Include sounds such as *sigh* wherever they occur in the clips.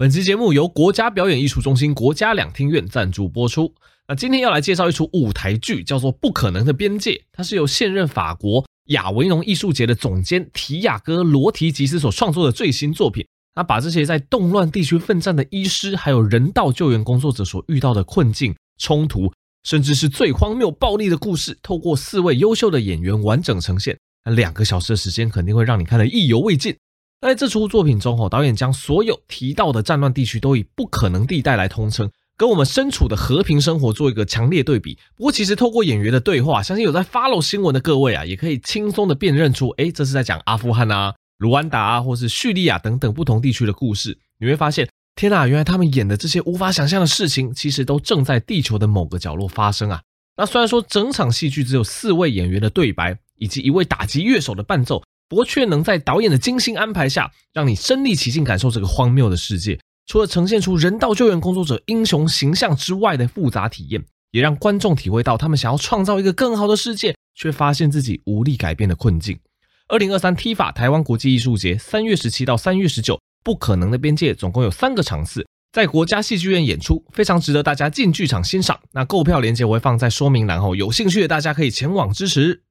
本期节目由国家表演艺术中心国家两厅院赞助播出。那今天要来介绍一出舞台剧，叫做《不可能的边界》，它是由现任法国亚维农艺术节的总监提亚戈·罗提吉斯所创作的最新作品。那把这些在动乱地区奋战的医师，还有人道救援工作者所遇到的困境、冲突，甚至是最荒谬暴力的故事，透过四位优秀的演员完整呈现。那两个小时的时间，肯定会让你看得意犹未尽。在这出作品中，哦，导演将所有提到的战乱地区都以不可能地带来通称，跟我们身处的和平生活做一个强烈对比。不过，其实透过演员的对话，相信有在 follow 新闻的各位啊，也可以轻松的辨认出，哎，这是在讲阿富汗啊、卢安达啊，或是叙利亚等等不同地区的故事。你会发现，天哪，原来他们演的这些无法想象的事情，其实都正在地球的某个角落发生啊。那虽然说整场戏剧只有四位演员的对白，以及一位打击乐手的伴奏。不过却能在导演的精心安排下，让你身临其境感受这个荒谬的世界。除了呈现出人道救援工作者英雄形象之外的复杂体验，也让观众体会到他们想要创造一个更好的世界，却发现自己无力改变的困境。二零二三 TIFA 台湾国际艺术节三月十七到三月十九，不可能的边界总共有三个场次，在国家戏剧院演出，非常值得大家进剧场欣赏。那购票链接我会放在说明栏后，有兴趣的大家可以前往支持。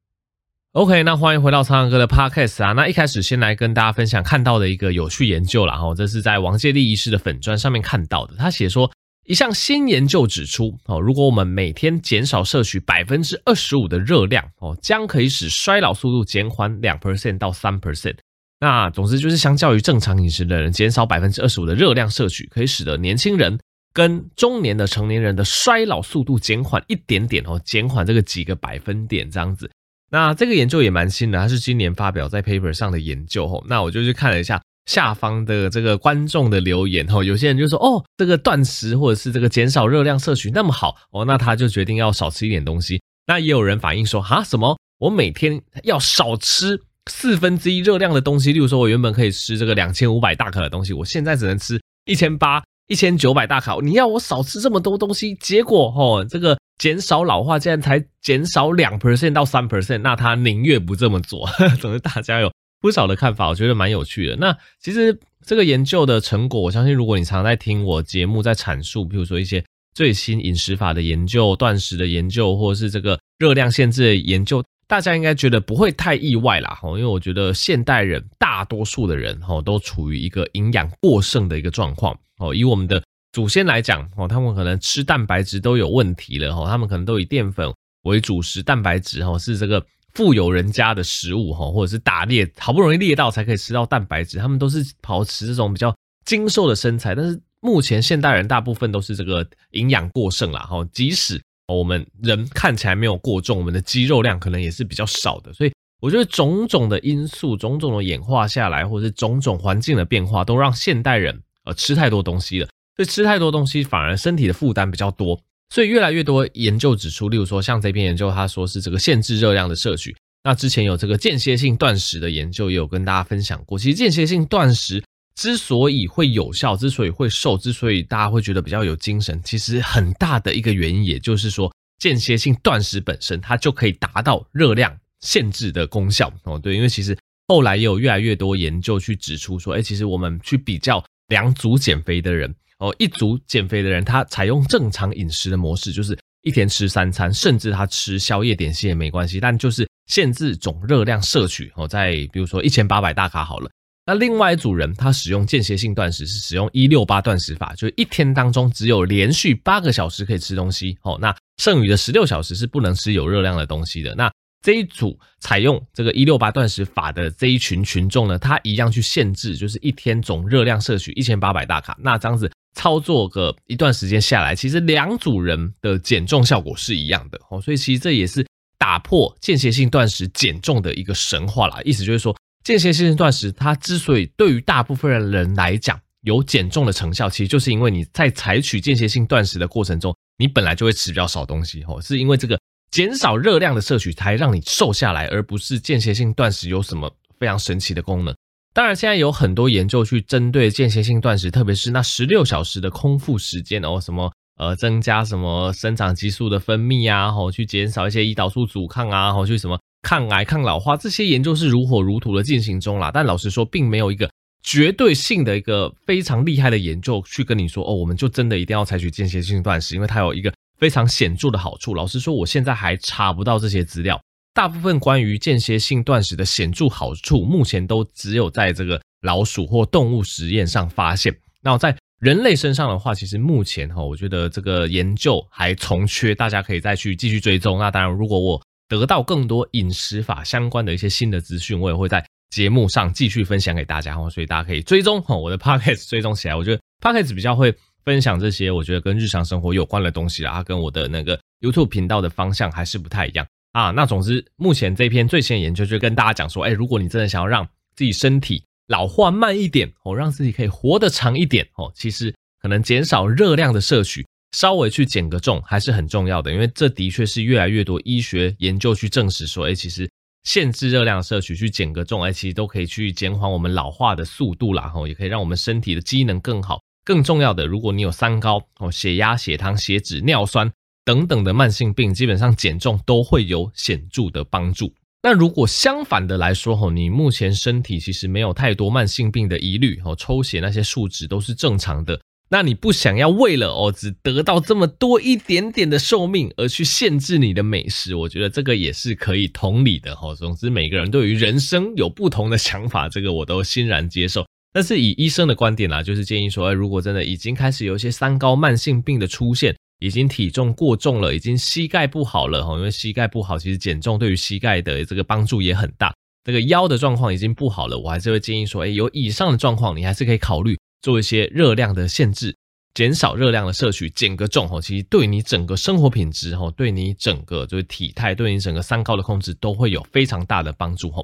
OK，那欢迎回到苍狼哥的 Podcast 啊。那一开始先来跟大家分享看到的一个有趣研究啦，哈，这是在王介立医师的粉砖上面看到的。他写说，一项新研究指出，哦，如果我们每天减少摄取百分之二十五的热量，哦，将可以使衰老速度减缓两 percent 到三 percent。那总之就是，相较于正常饮食的人，减少百分之二十五的热量摄取，可以使得年轻人跟中年的成年人的衰老速度减缓一点点哦，减缓这个几个百分点这样子。那这个研究也蛮新的，它是今年发表在 paper 上的研究吼。那我就去看了一下下方的这个观众的留言吼，有些人就说哦，这个断食或者是这个减少热量摄取那么好哦，那他就决定要少吃一点东西。那也有人反映说啊，什么我每天要少吃四分之一热量的东西，例如说我原本可以吃这个两千五百大卡的东西，我现在只能吃一千八、一千九百大卡。你要我少吃这么多东西，结果吼这个。减少老化，竟然才减少两 percent 到三 percent，那他宁愿不这么做。*laughs* 总之，大家有不少的看法，我觉得蛮有趣的。那其实这个研究的成果，我相信如果你常在听我节目在阐述，比如说一些最新饮食法的研究、断食的研究，或者是这个热量限制的研究，大家应该觉得不会太意外啦。因为我觉得现代人大多数的人都处于一个营养过剩的一个状况。哦，以我们的。祖先来讲，哦，他们可能吃蛋白质都有问题了，哈，他们可能都以淀粉为主食，蛋白质，哈，是这个富有人家的食物，哈，或者是打猎好不容易猎到才可以吃到蛋白质，他们都是保持这种比较精瘦的身材。但是目前现代人大部分都是这个营养过剩啦，哈，即使我们人看起来没有过重，我们的肌肉量可能也是比较少的。所以我觉得种种的因素，种种的演化下来，或者是种种环境的变化，都让现代人呃吃太多东西了。所以吃太多东西反而身体的负担比较多，所以越来越多研究指出，例如说像这篇研究，他说是这个限制热量的摄取。那之前有这个间歇性断食的研究，也有跟大家分享过。其实间歇性断食之所以会有效，之所以会瘦，之所以大家会觉得比较有精神，其实很大的一个原因，也就是说间歇性断食本身它就可以达到热量限制的功效哦。对，因为其实后来也有越来越多研究去指出说，哎，其实我们去比较两组减肥的人。哦，一组减肥的人，他采用正常饮食的模式，就是一天吃三餐，甚至他吃宵夜点心也没关系，但就是限制总热量摄取。哦，在比如说一千八百大卡好了。那另外一组人，他使用间歇性断食，是使用一六八断食法，就是一天当中只有连续八个小时可以吃东西。哦，那剩余的十六小时是不能吃有热量的东西的。那这一组采用这个一六八断食法的这一群群众呢，他一样去限制，就是一天总热量摄取一千八百大卡。那这样子。操作个一段时间下来，其实两组人的减重效果是一样的哦，所以其实这也是打破间歇性断食减重的一个神话啦。意思就是说，间歇性断食它之所以对于大部分人来讲有减重的成效，其实就是因为你在采取间歇性断食的过程中，你本来就会吃比较少东西哦，是因为这个减少热量的摄取才让你瘦下来，而不是间歇性断食有什么非常神奇的功能。当然，现在有很多研究去针对间歇性断食，特别是那十六小时的空腹时间哦，什么呃增加什么生长激素的分泌啊，吼去减少一些胰岛素阻抗啊，吼去什么抗癌抗老化，这些研究是如火如荼的进行中啦。但老实说，并没有一个绝对性的一个非常厉害的研究去跟你说哦，我们就真的一定要采取间歇性断食，因为它有一个非常显著的好处。老实说，我现在还查不到这些资料。大部分关于间歇性断食的显著好处，目前都只有在这个老鼠或动物实验上发现。那在人类身上的话，其实目前哈，我觉得这个研究还从缺，大家可以再去继续追踪。那当然，如果我得到更多饮食法相关的一些新的资讯，我也会在节目上继续分享给大家哈。所以大家可以追踪哈我的 *laughs* Podcast 追踪起来。我觉得 Podcast 比较会分享这些，我觉得跟日常生活有关的东西啦，它跟我的那个 YouTube 频道的方向还是不太一样啊。那总之，目前这篇最新的研究就跟大家讲说，哎，如果你真的想要让自己身体老化慢一点哦，让自己可以活得长一点哦。其实可能减少热量的摄取，稍微去减个重还是很重要的，因为这的确是越来越多医学研究去证实说，哎，其实限制热量摄取去减个重，哎，其实都可以去减缓我们老化的速度啦，吼，也可以让我们身体的机能更好。更重要的，如果你有三高哦，血压、血糖、血脂、尿酸等等的慢性病，基本上减重都会有显著的帮助。那如果相反的来说，吼，你目前身体其实没有太多慢性病的疑虑，哦，抽血那些数值都是正常的，那你不想要为了哦，只得到这么多一点点的寿命而去限制你的美食，我觉得这个也是可以同理的，吼。总之，每个人对于人生有不同的想法，这个我都欣然接受。但是以医生的观点啦，就是建议说，如果真的已经开始有一些三高慢性病的出现。已经体重过重了，已经膝盖不好了哈，因为膝盖不好，其实减重对于膝盖的这个帮助也很大。这个腰的状况已经不好了，我还是会建议说，哎，有以上的状况，你还是可以考虑做一些热量的限制，减少热量的摄取，减个重哈，其实对你整个生活品质哈，对你整个就是体态，对你整个三高的控制都会有非常大的帮助哈。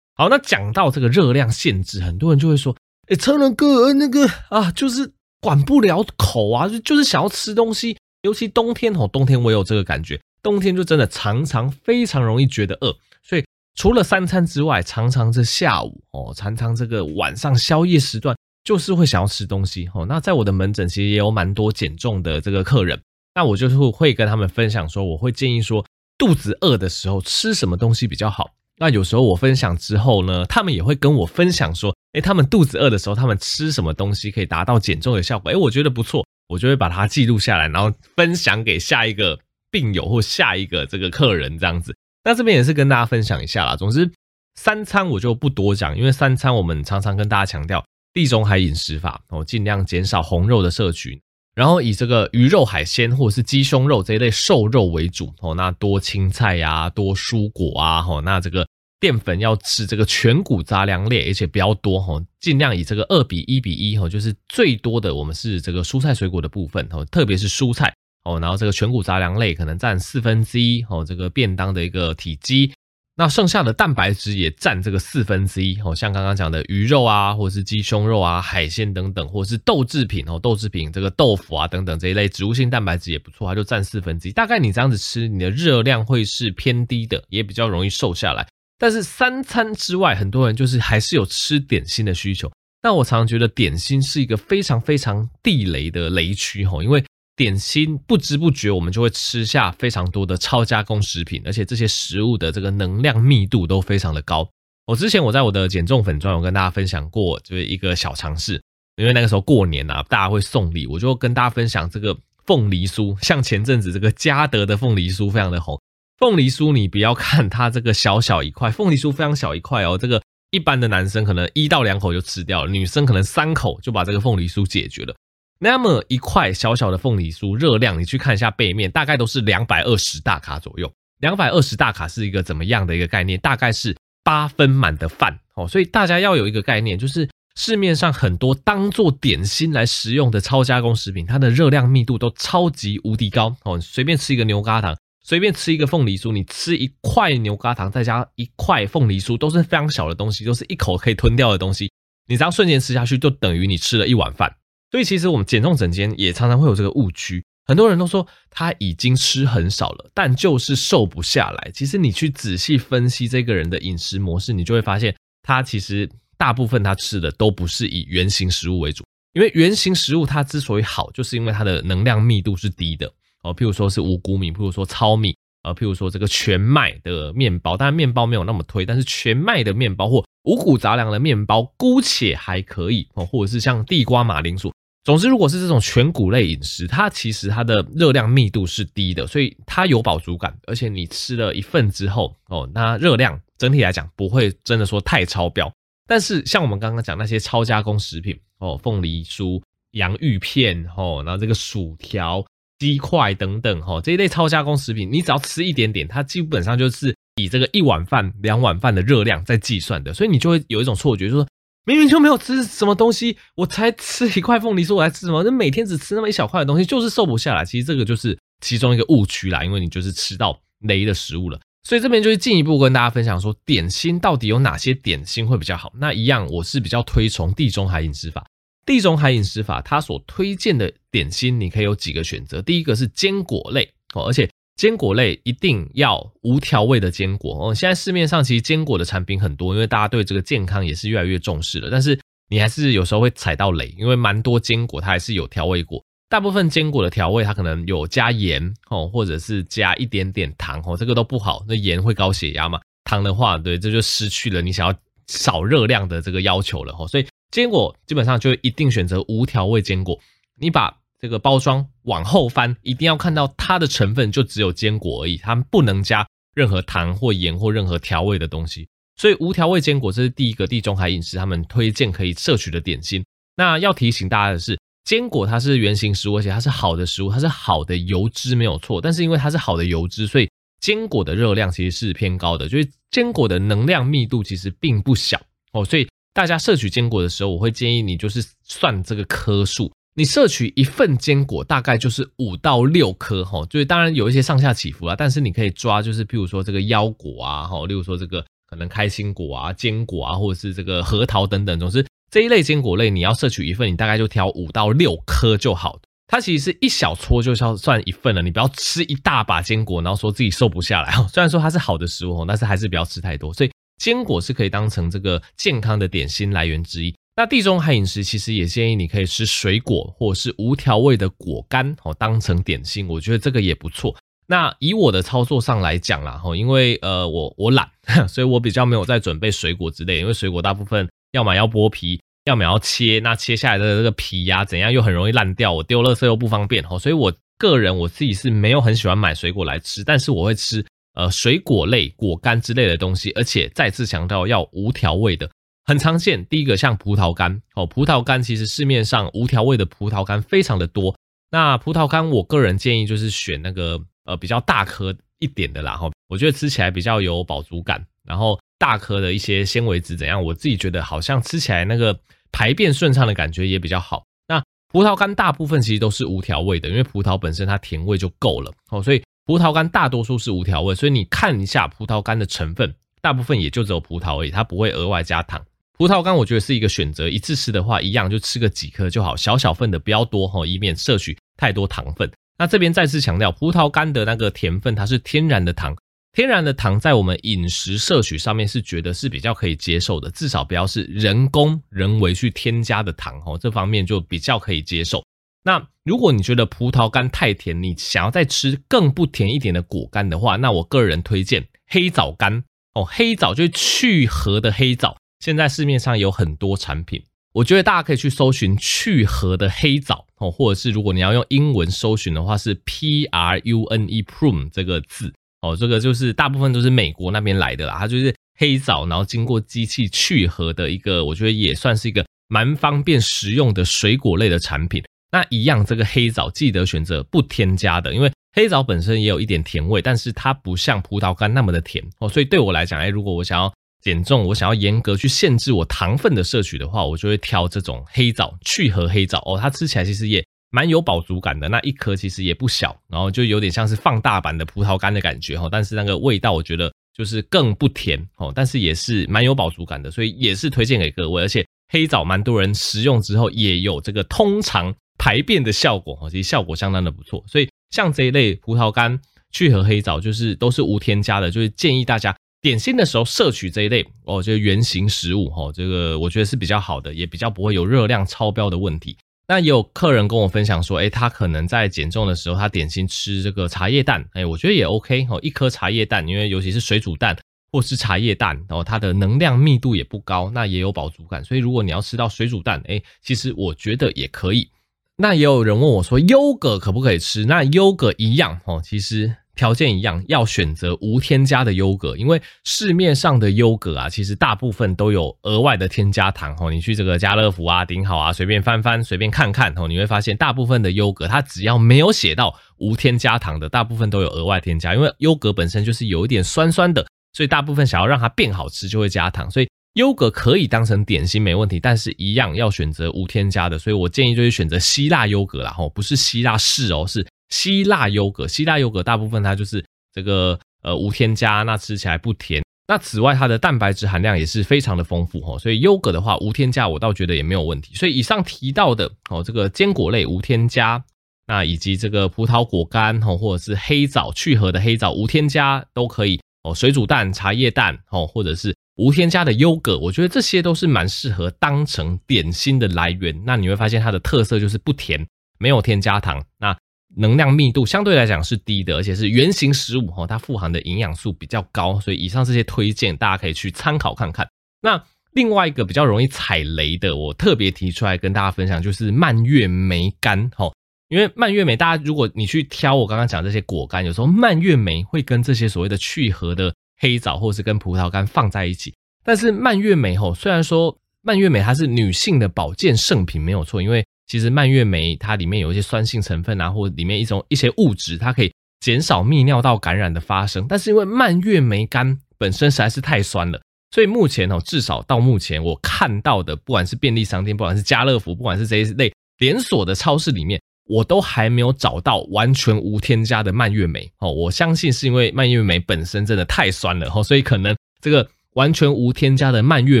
好，那讲到这个热量限制，很多人就会说，哎，超人哥那个啊，就是管不了口啊，就就是想要吃东西。尤其冬天哦，冬天我有这个感觉，冬天就真的常常非常容易觉得饿，所以除了三餐之外，常常这下午哦，常常这个晚上宵夜时段，就是会想要吃东西哦。那在我的门诊其实也有蛮多减重的这个客人，那我就是会跟他们分享说，我会建议说，肚子饿的时候吃什么东西比较好。那有时候我分享之后呢，他们也会跟我分享说，诶，他们肚子饿的时候，他们吃什么东西可以达到减重的效果？诶，我觉得不错。我就会把它记录下来，然后分享给下一个病友或下一个这个客人这样子。那这边也是跟大家分享一下啦。总之，三餐我就不多讲，因为三餐我们常常跟大家强调地中海饮食法哦，尽量减少红肉的摄取，然后以这个鱼肉、海鲜或者是鸡胸肉这一类瘦肉为主哦。那多青菜呀，多蔬果啊，哦，那这个。淀粉要吃这个全谷杂粮类，而且比较多哈，尽量以这个二比一比一哈，就是最多的我们是这个蔬菜水果的部分哈，特别是蔬菜哦，然后这个全谷杂粮类可能占四分之一哦，这个便当的一个体积，那剩下的蛋白质也占这个四分之一哦，像刚刚讲的鱼肉啊，或者是鸡胸肉啊、海鲜等等，或者是豆制品哦，豆制品这个豆腐啊等等这一类植物性蛋白质也不错，它就占四分之一，大概你这样子吃，你的热量会是偏低的，也比较容易瘦下来。但是三餐之外，很多人就是还是有吃点心的需求。那我常常觉得点心是一个非常非常地雷的雷区吼，因为点心不知不觉我们就会吃下非常多的超加工食品，而且这些食物的这个能量密度都非常的高。我之前我在我的减重粉专有跟大家分享过，就是一个小尝试，因为那个时候过年啊，大家会送礼，我就跟大家分享这个凤梨酥，像前阵子这个嘉德的凤梨酥非常的红。凤梨酥，你不要看它这个小小一块，*laughs* 凤梨酥非常小一块哦。这个一般的男生可能一到两口就吃掉了，女生可能三口就把这个凤梨酥解决了。那么一块小小的凤梨酥，热量你去看一下背面，大概都是两百二十大卡左右。两百二十大卡是一个怎么样的一个概念？大概是八分满的饭哦。所以大家要有一个概念，就是市面上很多当做点心来食用的超加工食品，它的热量密度都超级无敌高哦。随便吃一个牛轧糖。随便吃一个凤梨酥，你吃一块牛轧糖，再加一块凤梨酥，都是非常小的东西，都是一口可以吞掉的东西。你这样瞬间吃下去，就等于你吃了一碗饭。所以其实我们减重整间也常常会有这个误区，很多人都说他已经吃很少了，但就是瘦不下来。其实你去仔细分析这个人的饮食模式，你就会发现，他其实大部分他吃的都不是以原型食物为主，因为原型食物它之所以好，就是因为它的能量密度是低的。哦，譬如说是五谷米，譬如说糙米，呃，譬如说这个全麦的面包，当然面包没有那么推，但是全麦的面包或五谷杂粮的面包姑且还可以哦，或者是像地瓜、马铃薯。总之，如果是这种全谷类饮食，它其实它的热量密度是低的，所以它有饱足感，而且你吃了一份之后哦，那热量整体来讲不会真的说太超标。但是像我们刚刚讲那些超加工食品哦，凤梨酥、洋芋片哦，然后这个薯条。鸡块等等哈，这一类超加工食品，你只要吃一点点，它基本上就是以这个一碗饭、两碗饭的热量在计算的，所以你就会有一种错觉，就是说明明就没有吃什么东西，我才吃一块凤梨酥，我还吃什么？那每天只吃那么一小块的东西，就是瘦不下来。其实这个就是其中一个误区啦，因为你就是吃到雷的食物了。所以这边就是进一步跟大家分享说，点心到底有哪些点心会比较好？那一样，我是比较推崇地中海饮食法。地中海饮食法，它所推荐的点心，你可以有几个选择。第一个是坚果类哦，而且坚果类一定要无调味的坚果哦。现在市面上其实坚果的产品很多，因为大家对这个健康也是越来越重视了。但是你还是有时候会踩到雷，因为蛮多坚果它还是有调味果。大部分坚果的调味它可能有加盐哦，或者是加一点点糖哦，这个都不好。那盐会高血压嘛，糖的话，对，这就失去了你想要少热量的这个要求了哦，所以。坚果基本上就一定选择无调味坚果。你把这个包装往后翻，一定要看到它的成分就只有坚果而已，它不能加任何糖或盐或任何调味的东西。所以无调味坚果这是第一个地中海饮食他们推荐可以摄取的点心。那要提醒大家的是，坚果它是原型食物，而且它是好的食物，它是好的油脂没有错。但是因为它是好的油脂，所以坚果的热量其实是偏高的，就是坚果的能量密度其实并不小哦，所以。大家摄取坚果的时候，我会建议你就是算这个颗数。你摄取一份坚果大概就是五到六颗哈，就是当然有一些上下起伏啊，但是你可以抓就是譬如说这个腰果啊哈，例如说这个可能开心果啊、坚果啊，或者是这个核桃等等，总之这一类坚果类你要摄取一份，你大概就挑五到六颗就好。它其实是一小撮就要算一份了，你不要吃一大把坚果，然后说自己瘦不下来。虽然说它是好的食物哦，但是还是不要吃太多。所以。坚果是可以当成这个健康的点心来源之一。那地中海饮食其实也建议你可以吃水果或者是无调味的果干哦，当成点心，我觉得这个也不错。那以我的操作上来讲啦，哈，因为呃我我懒，*laughs* 所以我比较没有在准备水果之类，因为水果大部分要么要剥皮，要么要切，那切下来的这个皮呀怎样又很容易烂掉，我丢垃圾又不方便哈，所以我个人我自己是没有很喜欢买水果来吃，但是我会吃。呃，水果类、果干之类的东西，而且再次强调要无调味的，很常见。第一个像葡萄干哦，葡萄干其实市面上无调味的葡萄干非常的多。那葡萄干，我个人建议就是选那个呃比较大颗一点的啦哈，我觉得吃起来比较有饱足感，然后大颗的一些纤维质怎样，我自己觉得好像吃起来那个排便顺畅的感觉也比较好。那葡萄干大部分其实都是无调味的，因为葡萄本身它甜味就够了哦，所以。葡萄干大多数是无调味，所以你看一下葡萄干的成分，大部分也就只有葡萄而已，它不会额外加糖。葡萄干我觉得是一个选择，一次吃的话，一样就吃个几颗就好，小小份的不要多哈，以免摄取太多糖分。那这边再次强调，葡萄干的那个甜分它是天然的糖，天然的糖在我们饮食摄取上面是觉得是比较可以接受的，至少不要是人工人为去添加的糖哦，这方面就比较可以接受。那如果你觉得葡萄干太甜，你想要再吃更不甜一点的果干的话，那我个人推荐黑枣干哦。黑枣就是去核的黑枣，现在市面上有很多产品，我觉得大家可以去搜寻去核的黑枣哦，或者是如果你要用英文搜寻的话，是 P R U N E prune 这个字哦，这个就是大部分都是美国那边来的啦，它就是黑枣，然后经过机器去核的一个，我觉得也算是一个蛮方便食用的水果类的产品。那一样，这个黑枣记得选择不添加的，因为黑枣本身也有一点甜味，但是它不像葡萄干那么的甜哦。所以对我来讲，哎，如果我想要减重，我想要严格去限制我糖分的摄取的话，我就会挑这种黑枣去核黑枣哦。它吃起来其实也蛮有饱足感的，那一颗其实也不小，然后就有点像是放大版的葡萄干的感觉哈。但是那个味道我觉得就是更不甜哦，但是也是蛮有饱足感的，所以也是推荐给各位。而且黑枣蛮多人食用之后也有这个通常。排便的效果哈，其实效果相当的不错，所以像这一类葡萄干去核黑枣，就是都是无添加的，就是建议大家点心的时候摄取这一类哦，就是原型食物哈，这个我觉得是比较好的，也比较不会有热量超标的问题。那也有客人跟我分享说，诶，他可能在减重的时候，他点心吃这个茶叶蛋，诶，我觉得也 OK 哦，一颗茶叶蛋，因为尤其是水煮蛋或是茶叶蛋，然后它的能量密度也不高，那也有饱足感，所以如果你要吃到水煮蛋，诶，其实我觉得也可以。那也有人问我说，优格可不可以吃？那优格一样哦，其实。条件一样，要选择无添加的优格，因为市面上的优格啊，其实大部分都有额外的添加糖哦。你去这个家乐福啊、顶好啊，随便翻翻、随便看看哦，你会发现大部分的优格，它只要没有写到无添加糖的，大部分都有额外添加。因为优格本身就是有一点酸酸的，所以大部分想要让它变好吃，就会加糖。所以优格可以当成点心没问题，但是一样要选择无添加的。所以我建议就是选择希腊优格啦，吼，不是希腊式哦，是。希腊优格，希腊优格大部分它就是这个呃无添加，那吃起来不甜。那此外，它的蛋白质含量也是非常的丰富哦，所以优格的话无添加，我倒觉得也没有问题。所以以上提到的哦，这个坚果类无添加，那以及这个葡萄果干哦，或者是黑枣去核的黑枣无添加都可以哦。水煮蛋、茶叶蛋哦，或者是无添加的优格，我觉得这些都是蛮适合当成点心的来源。那你会发现它的特色就是不甜，没有添加糖。那能量密度相对来讲是低的，而且是原型食物哈，它富含的营养素比较高，所以以上这些推荐大家可以去参考看看。那另外一个比较容易踩雷的，我特别提出来跟大家分享，就是蔓越莓干哈，因为蔓越莓大家如果你去挑我刚刚讲这些果干，有时候蔓越莓会跟这些所谓的去核的黑枣或是跟葡萄干放在一起，但是蔓越莓吼，虽然说蔓越莓它是女性的保健圣品没有错，因为其实蔓越莓它里面有一些酸性成分啊，或里面一种一些物质，它可以减少泌尿道感染的发生。但是因为蔓越莓干本身实在是太酸了，所以目前哦，至少到目前我看到的，不管是便利商店，不管是家乐福，不管是这一类连锁的超市里面，我都还没有找到完全无添加的蔓越莓。哦，我相信是因为蔓越莓本身真的太酸了哈，所以可能这个完全无添加的蔓越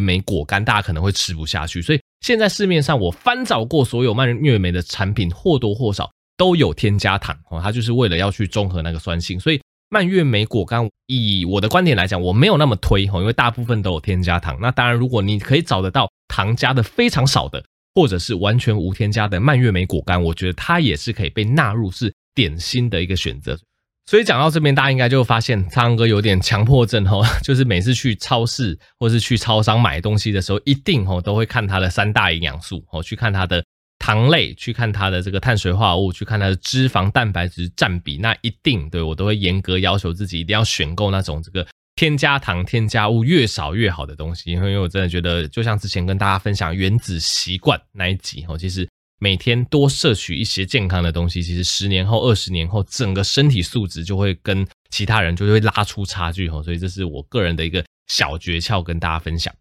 莓果干，大家可能会吃不下去，所以。现在市面上我翻找过所有蔓越莓的产品，或多或少都有添加糖哦，它就是为了要去中和那个酸性。所以蔓越莓果干，以我的观点来讲，我没有那么推哦，因为大部分都有添加糖。那当然，如果你可以找得到糖加的非常少的，或者是完全无添加的蔓越莓果干，我觉得它也是可以被纳入是点心的一个选择。所以讲到这边，大家应该就发现苍哥有点强迫症吼，*laughs* 就是每次去超市或是去超商买东西的时候，一定吼都会看它的三大营养素哦，去看它的糖类，去看它的这个碳水化合物，去看它的脂肪蛋白质占比。那一定对我都会严格要求自己一定要选购那种这个添加糖、添加物越少越好的东西，因为我真的觉得，就像之前跟大家分享原子习惯那一集吼，其实。每天多摄取一些健康的东西，其实十年后、二十年后，整个身体素质就会跟其他人就会拉出差距哈。所以这是我个人的一个小诀窍，跟大家分享。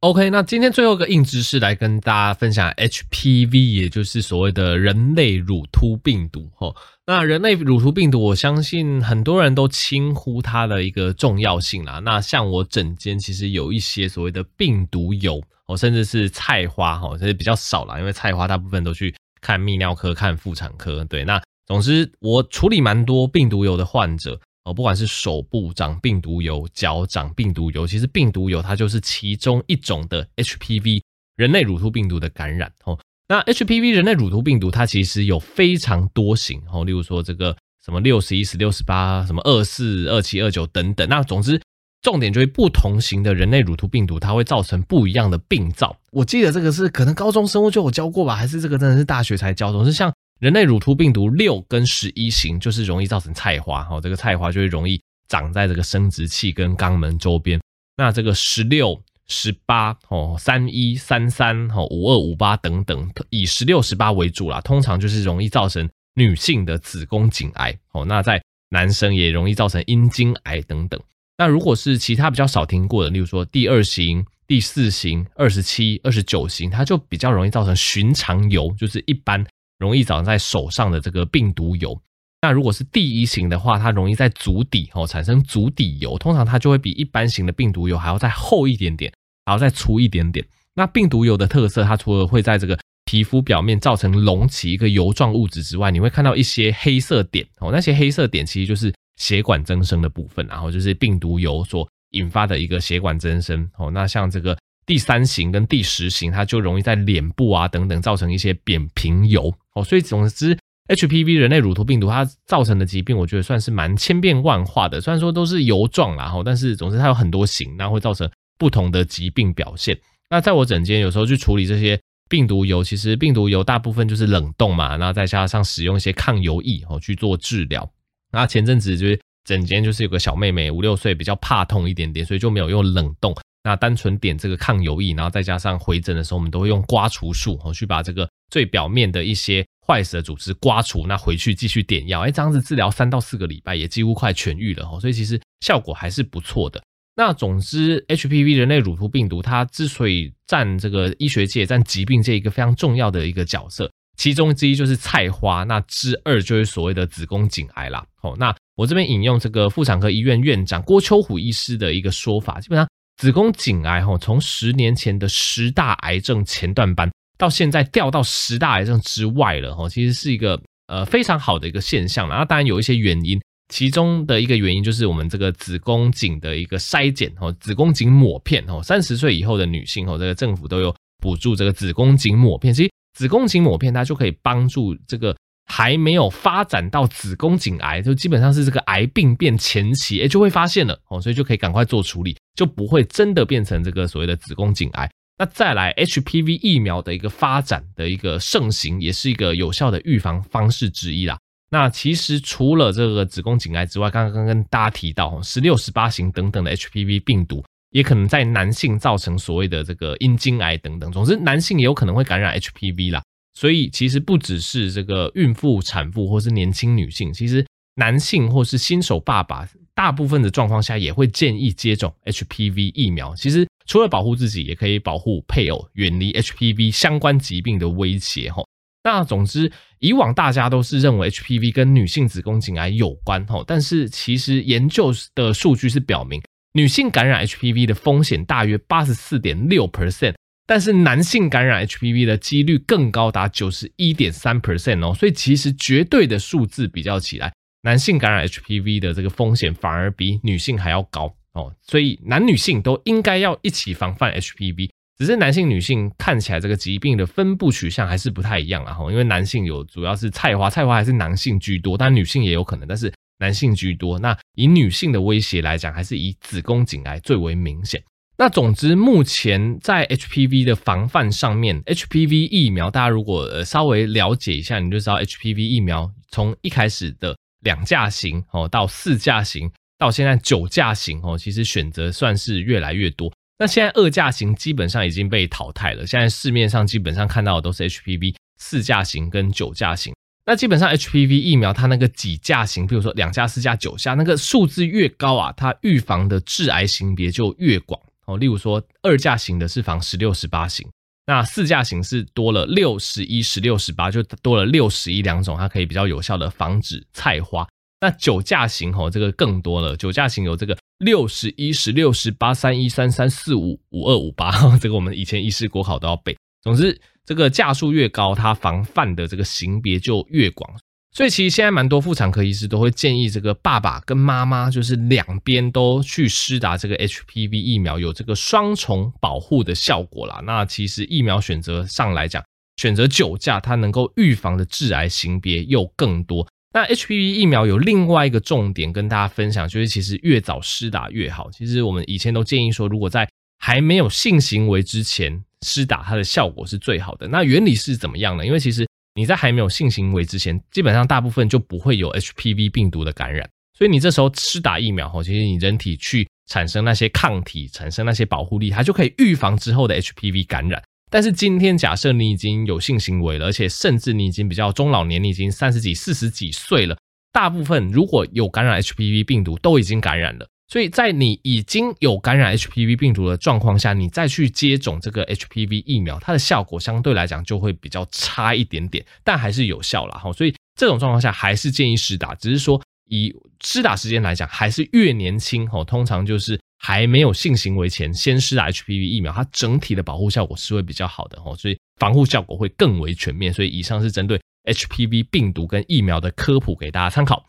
OK，那今天最后一个硬知识来跟大家分享 HPV，也就是所谓的人类乳突病毒哈。那人类乳头病毒，我相信很多人都轻忽它的一个重要性啦。那像我诊间其实有一些所谓的病毒疣。哦，甚至是菜花哈，这些比较少啦，因为菜花大部分都去看泌尿科、看妇产科。对，那总之我处理蛮多病毒疣的患者哦，不管是手部长病毒疣、脚长病毒疣，其实病毒疣它就是其中一种的 HPV 人类乳头病毒的感染哦。那 HPV 人类乳突病毒它其实有非常多型哦，例如说这个什么六十一、十六、十八，什么二四、二七、二九等等。那总之。重点就是不同型的人类乳突病毒，它会造成不一样的病灶。我记得这个是可能高中生物就有教过吧，还是这个真的是大学才教？总是像人类乳突病毒六跟十一型，就是容易造成菜花，哈，这个菜花就会容易长在这个生殖器跟肛门周边。那这个十六、十八，哦，三一、三三，哦，五二、五八等等，以十六、十八为主啦，通常就是容易造成女性的子宫颈癌，哦，那在男生也容易造成阴茎癌等等。那如果是其他比较少听过的，例如说第二型、第四型、二十七、二十九型，它就比较容易造成寻常疣，就是一般容易长在手上的这个病毒疣。那如果是第一型的话，它容易在足底哦产生足底疣，通常它就会比一般型的病毒疣还要再厚一点点，还要再粗一点点。那病毒疣的特色，它除了会在这个皮肤表面造成隆起一个油状物质之外，你会看到一些黑色点哦，那些黑色点其实就是。血管增生的部分，然后就是病毒疣所引发的一个血管增生哦。那像这个第三型跟第十型，它就容易在脸部啊等等造成一些扁平疣哦。所以总之，HPV 人类乳头病毒它造成的疾病，我觉得算是蛮千变万化的。虽然说都是疣状啦，但是总之它有很多型，那会造成不同的疾病表现。那在我诊间有时候去处理这些病毒疣，其实病毒疣大部分就是冷冻嘛，然后再加上使用一些抗疣液哦去做治疗。那前阵子就是诊间就是有个小妹妹五六岁，比较怕痛一点点，所以就没有用冷冻，那单纯点这个抗疣液，然后再加上回诊的时候，我们都会用刮除术哦去把这个最表面的一些坏死的组织刮除，那回去继续点药，哎，这样子治疗三到四个礼拜也几乎快痊愈了哦，所以其实效果还是不错的。那总之，HPV 人类乳头病毒它之所以占这个医学界、占疾病界一个非常重要的一个角色，其中之一就是菜花，那之二就是所谓的子宫颈癌啦。哦，那我这边引用这个妇产科医院院长郭秋虎医师的一个说法，基本上子宫颈癌哈，从十年前的十大癌症前段班，到现在掉到十大癌症之外了哈，其实是一个呃非常好的一个现象了。那当然有一些原因。其中的一个原因就是我们这个子宫颈的一个筛检哦，子宫颈抹片哦，三十岁以后的女性哦，这个政府都有补助这个子宫颈抹片。其实子宫颈抹片它就可以帮助这个还没有发展到子宫颈癌，就基本上是这个癌病变前期，哎，就会发现了哦，所以就可以赶快做处理，就不会真的变成这个所谓的子宫颈癌。那再来 HPV 疫苗的一个发展的一个盛行，也是一个有效的预防方式之一啦。那其实除了这个子宫颈癌之外，刚刚跟大家提到十六、十八型等等的 HPV 病毒，也可能在男性造成所谓的这个阴茎癌等等。总之，男性也有可能会感染 HPV 啦。所以，其实不只是这个孕妇、产妇或是年轻女性，其实男性或是新手爸爸，大部分的状况下也会建议接种 HPV 疫苗。其实除了保护自己，也可以保护配偶，远离 HPV 相关疾病的威胁。哈。那总之，以往大家都是认为 HPV 跟女性子宫颈癌有关吼，但是其实研究的数据是表明，女性感染 HPV 的风险大约八十四点六 percent，但是男性感染 HPV 的几率更高达九十一点三 percent 哦，所以其实绝对的数字比较起来，男性感染 HPV 的这个风险反而比女性还要高哦，所以男女性都应该要一起防范 HPV。只是男性、女性看起来这个疾病的分布取向还是不太一样啊，哈，因为男性有主要是菜花，菜花还是男性居多，但女性也有可能，但是男性居多。那以女性的威胁来讲，还是以子宫颈癌最为明显。那总之，目前在 HPV 的防范上面，HPV 疫苗大家如果稍微了解一下，你就知道 HPV 疫苗从一开始的两价型哦，到四价型，到现在九价型哦，其实选择算是越来越多。那现在二价型基本上已经被淘汰了，现在市面上基本上看到的都是 HPV 四价型跟九价型。那基本上 HPV 疫苗它那个几价型，比如说两价、四价、九价，那个数字越高啊，它预防的致癌型别就越广哦。例如说二价型的是防十六、十八型，那四价型是多了六、十一、十六、十八，就多了六、十一两种，它可以比较有效的防止菜花。那九价型吼，这个更多了。九价型有这个六十一、十六、十八、三一、三三、四五、五二、五八，*laughs* 这个我们以前医师国考都要背。总之，这个价数越高，它防范的这个型别就越广。所以，其实现在蛮多妇产科医师都会建议这个爸爸跟妈妈，就是两边都去施打这个 HPV 疫苗，有这个双重保护的效果啦。那其实疫苗选择上来讲，选择九价，它能够预防的致癌型别又更多。那 HPV 疫苗有另外一个重点跟大家分享，就是其实越早施打越好。其实我们以前都建议说，如果在还没有性行为之前施打，它的效果是最好的。那原理是怎么样呢？因为其实你在还没有性行为之前，基本上大部分就不会有 HPV 病毒的感染，所以你这时候施打疫苗后，其实你人体去产生那些抗体，产生那些保护力，它就可以预防之后的 HPV 感染。但是今天假设你已经有性行为了，而且甚至你已经比较中老年，你已经三十几、四十几岁了，大部分如果有感染 HPV 病毒都已经感染了，所以在你已经有感染 HPV 病毒的状况下，你再去接种这个 HPV 疫苗，它的效果相对来讲就会比较差一点点，但还是有效啦。哈。所以这种状况下还是建议施打，只是说以施打时间来讲，还是越年轻哦，通常就是。还没有性行为前先施打 HPV 疫苗，它整体的保护效果是会比较好的哦，所以防护效果会更为全面。所以以上是针对 HPV 病毒跟疫苗的科普，给大家参考。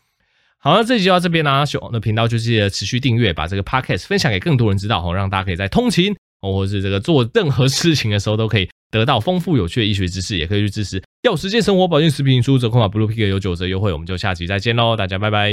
好，那这集就到这边啦，喜欢的频道就记得持续订阅，把这个 podcast 分享给更多人知道哦，让大家可以在通勤、哦，或者是这个做任何事情的时候都可以得到丰富有趣的医学知识，也可以去支持药食健生活保健食品输入折扣码 Blue Pig 有九折优惠，我们就下期再见喽，大家拜拜。